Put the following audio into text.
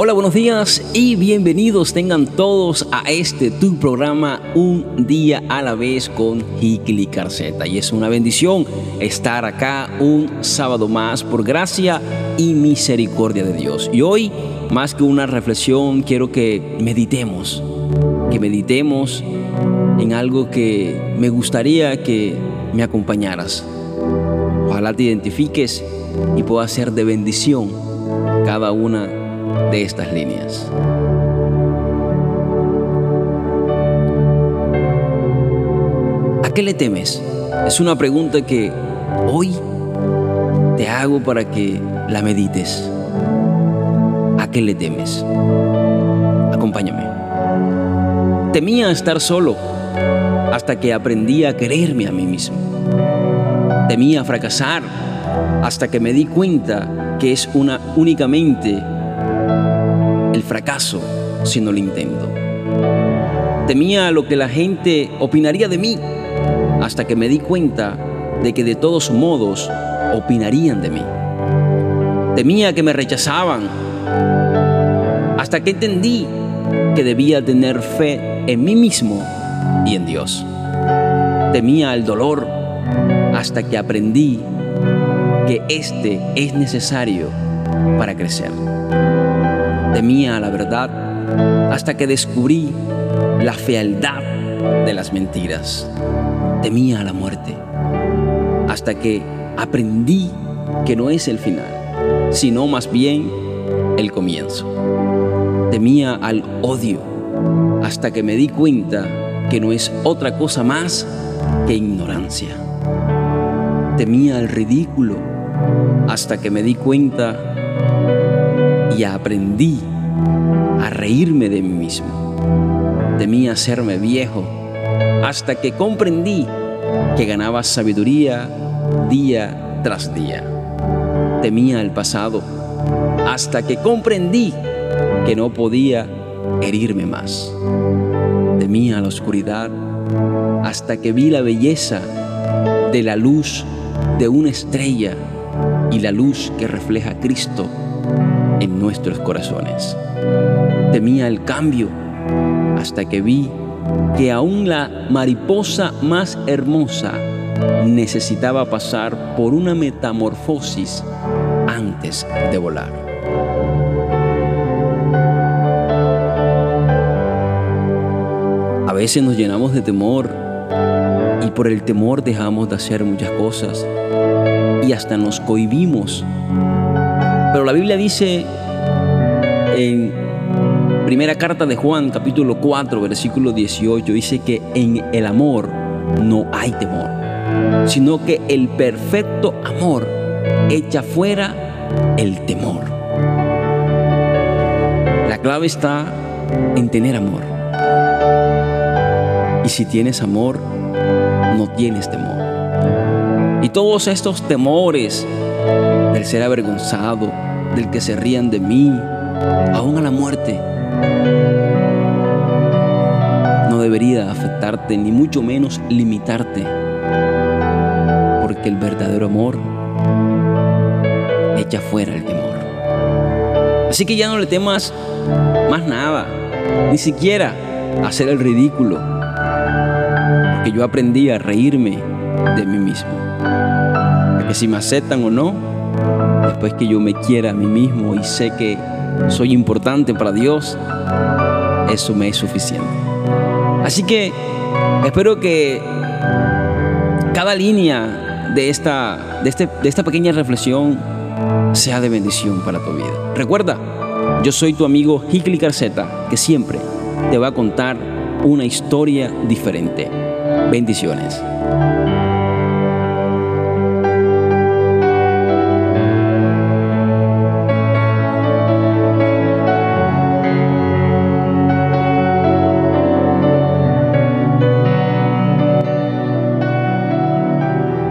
Hola, buenos días y bienvenidos tengan todos a este tu programa Un día a la vez con Hikli Carceta. Y es una bendición estar acá un sábado más por gracia y misericordia de Dios. Y hoy, más que una reflexión, quiero que meditemos, que meditemos en algo que me gustaría que me acompañaras. Ojalá te identifiques y pueda ser de bendición cada una de estas líneas. ¿A qué le temes? Es una pregunta que hoy te hago para que la medites. ¿A qué le temes? Acompáñame. Temía estar solo hasta que aprendí a quererme a mí mismo. Temía fracasar hasta que me di cuenta que es una únicamente fracaso si no lo intento. Temía lo que la gente opinaría de mí hasta que me di cuenta de que de todos modos opinarían de mí. Temía que me rechazaban hasta que entendí que debía tener fe en mí mismo y en Dios. Temía el dolor hasta que aprendí que este es necesario para crecer temía la verdad hasta que descubrí la fealdad de las mentiras. Temía la muerte hasta que aprendí que no es el final, sino más bien el comienzo. Temía al odio hasta que me di cuenta que no es otra cosa más que ignorancia. Temía el ridículo hasta que me di cuenta y aprendí a reírme de mí mismo. Temía hacerme viejo hasta que comprendí que ganaba sabiduría día tras día. Temía el pasado hasta que comprendí que no podía herirme más. Temía la oscuridad hasta que vi la belleza de la luz de una estrella y la luz que refleja Cristo en nuestros corazones. Temía el cambio hasta que vi que aún la mariposa más hermosa necesitaba pasar por una metamorfosis antes de volar. A veces nos llenamos de temor y por el temor dejamos de hacer muchas cosas y hasta nos cohibimos pero la Biblia dice en primera carta de Juan, capítulo 4, versículo 18, dice que en el amor no hay temor, sino que el perfecto amor echa fuera el temor. La clave está en tener amor. Y si tienes amor, no tienes temor. Y todos estos temores del ser avergonzado, del que se rían de mí, aún a la muerte, no debería afectarte ni mucho menos limitarte, porque el verdadero amor echa fuera el temor. Así que ya no le temas más nada, ni siquiera hacer el ridículo, porque yo aprendí a reírme de mí mismo. Que si me aceptan o no, después que yo me quiera a mí mismo y sé que soy importante para Dios, eso me es suficiente. Así que espero que cada línea de esta, de, este, de esta pequeña reflexión sea de bendición para tu vida. Recuerda, yo soy tu amigo Hikli Carceta, que siempre te va a contar una historia diferente. Bendiciones.